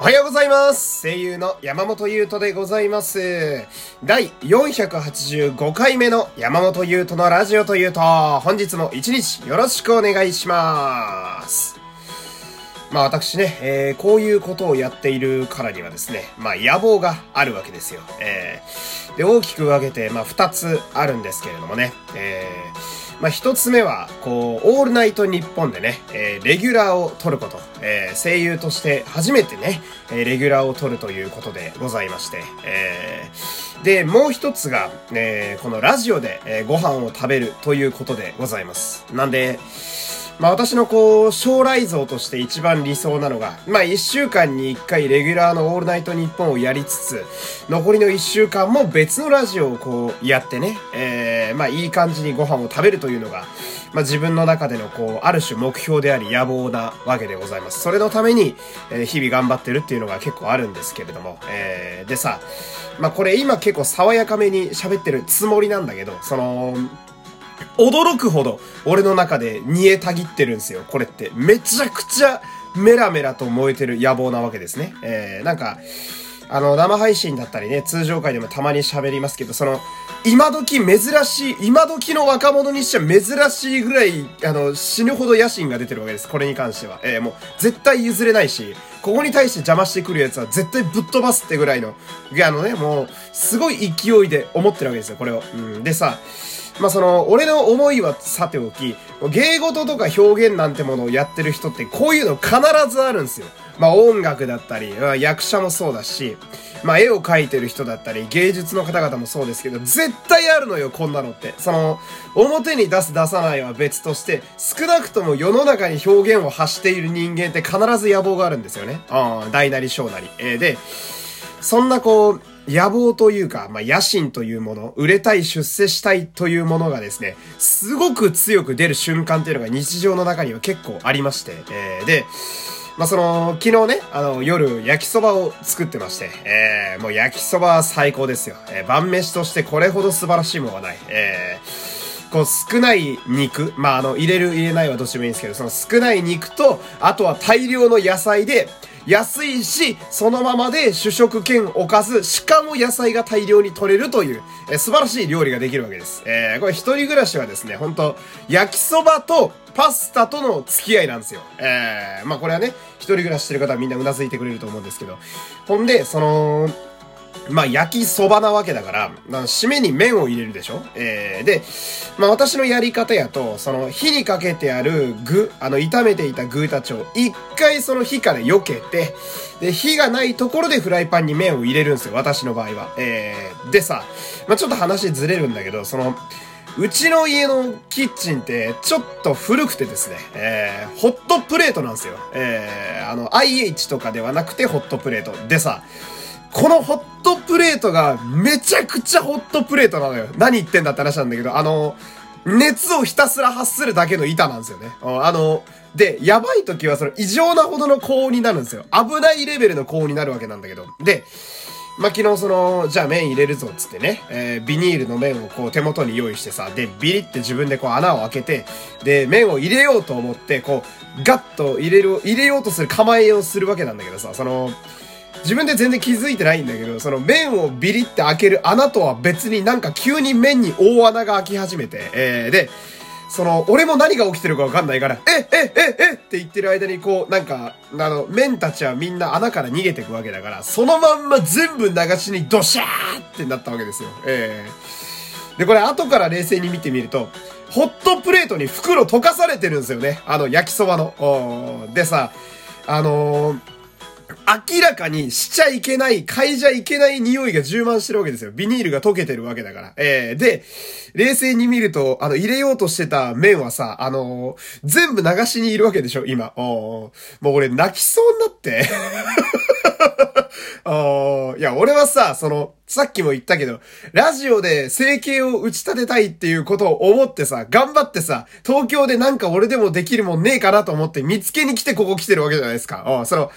おはようございます声優の山本優斗でございます第485回目の山本優斗のラジオというと、本日も一日よろしくお願いします。まあ私ね、えー、こういうことをやっているからにはですね、まあ野望があるわけですよ。えー、で、大きく分けて、まあ二つあるんですけれどもね、えーまあ、一つ目は、こう、オールナイト日本でね、えー、レギュラーを取ること、えー、声優として初めてね、えー、レギュラーを取るということでございまして、えー、で、もう一つが、えー、このラジオで、えー、ご飯を食べるということでございます。なんで、まあ私のこう、将来像として一番理想なのが、まあ一週間に一回レギュラーのオールナイトニッポンをやりつつ、残りの一週間も別のラジオをこうやってね、えー、まあいい感じにご飯を食べるというのが、まあ自分の中でのこう、ある種目標であり野望なわけでございます。それのために、えー、日々頑張ってるっていうのが結構あるんですけれども、えー、でさ、まあこれ今結構爽やかめに喋ってるつもりなんだけど、その、驚くほど俺の中で煮えたぎってるんですよ。これって。めちゃくちゃメラメラと燃えてる野望なわけですね。えー、なんか、あの、生配信だったりね、通常回でもたまに喋りますけど、その、今時珍しい、今時の若者にしちゃ珍しいぐらい、あの、死ぬほど野心が出てるわけです。これに関しては。えー、もう、絶対譲れないし、ここに対して邪魔してくるやつは絶対ぶっ飛ばすってぐらいの、あのね、もう、すごい勢いで思ってるわけですよ、これを。うん。でさ、まあその、俺の思いはさておき、芸事とか表現なんてものをやってる人ってこういうの必ずあるんですよ。まあ音楽だったり、役者もそうだし、まあ絵を描いてる人だったり、芸術の方々もそうですけど、絶対あるのよ、こんなのって。その、表に出す出さないは別として、少なくとも世の中に表現を発している人間って必ず野望があるんですよね。ああ、大なり小なり。えー、で、そんなこう、野望というか、まあ、野心というもの、売れたい、出世したいというものがですね、すごく強く出る瞬間っていうのが日常の中には結構ありまして、えー、で、まあ、その、昨日ね、あの、夜、焼きそばを作ってまして、えー、もう焼きそばは最高ですよ。えー、晩飯としてこれほど素晴らしいものはない。えー、こう少ない肉、まあ、あの、入れる入れないはどっちもいいんですけど、その少ない肉と、あとは大量の野菜で、安いし、そのままで主食兼おかず、しかも野菜が大量に取れるという、えー、素晴らしい料理ができるわけです。えー、これ一人暮らしはですね、本当焼きそばとパスタとの付き合いなんですよ。えー、まあこれはね、一人暮らししてる方はみんなうなずいてくれると思うんですけど。ほんで、その、まあ、焼きそばなわけだから、まあ、締めに麺を入れるでしょ？えー、で、まあ、私のやり方やと、その、火にかけてある具、あの、炒めていた具たちを、一回その火から避けて、で、火がないところでフライパンに麺を入れるんですよ、私の場合は。えー、でさ、まあ、ちょっと話ずれるんだけど、その、うちの家のキッチンってちょっと古くてですね、えー、ホットプレートなんですよ。えー、あの、IH とかではなくてホットプレート。でさ、このホットプレートがめちゃくちゃホットプレートなのよ。何言ってんだって話なんだけど、あの、熱をひたすら発するだけの板なんですよね。あの、で、やばい時はその異常なほどの高温になるんですよ。危ないレベルの高温になるわけなんだけど。で、まあ、昨日その、じゃあ麺入れるぞっつってね、えー、ビニールの麺をこう手元に用意してさ、で、ビリって自分でこう穴を開けて、で、麺を入れようと思って、こう、ガッと入れる、入れようとする構えをするわけなんだけどさ、その、自分で全然気づいてないんだけど、その麺をビリって開ける穴とは別になんか急に麺に大穴が開き始めて、えー、で、その、俺も何が起きてるかわかんないから、え、え、え、えって言ってる間にこう、なんか、あの、麺たちはみんな穴から逃げてくわけだから、そのまんま全部流しにドシャーってなったわけですよ。ええー、で、これ後から冷静に見てみると、ホットプレートに袋溶かされてるんですよね。あの、焼きそばの。でさ、あのー明らかにしちゃいけない、嗅いじゃいけない匂いが充満してるわけですよ。ビニールが溶けてるわけだから。えー、で、冷静に見ると、あの、入れようとしてた麺はさ、あのー、全部流しにいるわけでしょ、今。おもう俺泣きそうになって。あいや、俺はさ、その、さっきも言ったけど、ラジオで生計を打ち立てたいっていうことを思ってさ、頑張ってさ、東京でなんか俺でもできるもんねえかなと思って見つけに来てここ来てるわけじゃないですか。あその、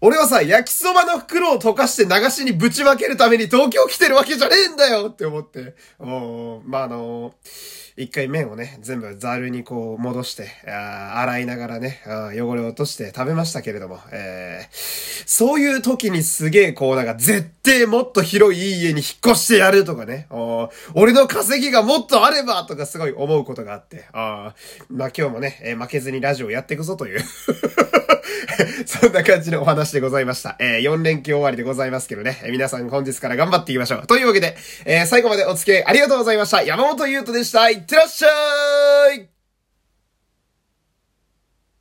俺はさ、焼きそばの袋を溶かして流しにぶちまけるために東京来てるわけじゃねえんだよって思って。おまあ、あのー一回麺をね、全部ザルにこう戻して、あ洗いながらね、汚れを落として食べましたけれども、えー、そういう時にすげえこうなんか絶対もっと広い家に引っ越してやるとかね、俺の稼ぎがもっとあればとかすごい思うことがあって、あまあ今日もね、えー、負けずにラジオやっていくぞという。そんな感じのお話でございました。えー、4連休終わりでございますけどね、えー、皆さん本日から頑張っていきましょう。というわけで、えー、最後までお付き合いありがとうございました。山本優斗でした。いってらっしゃい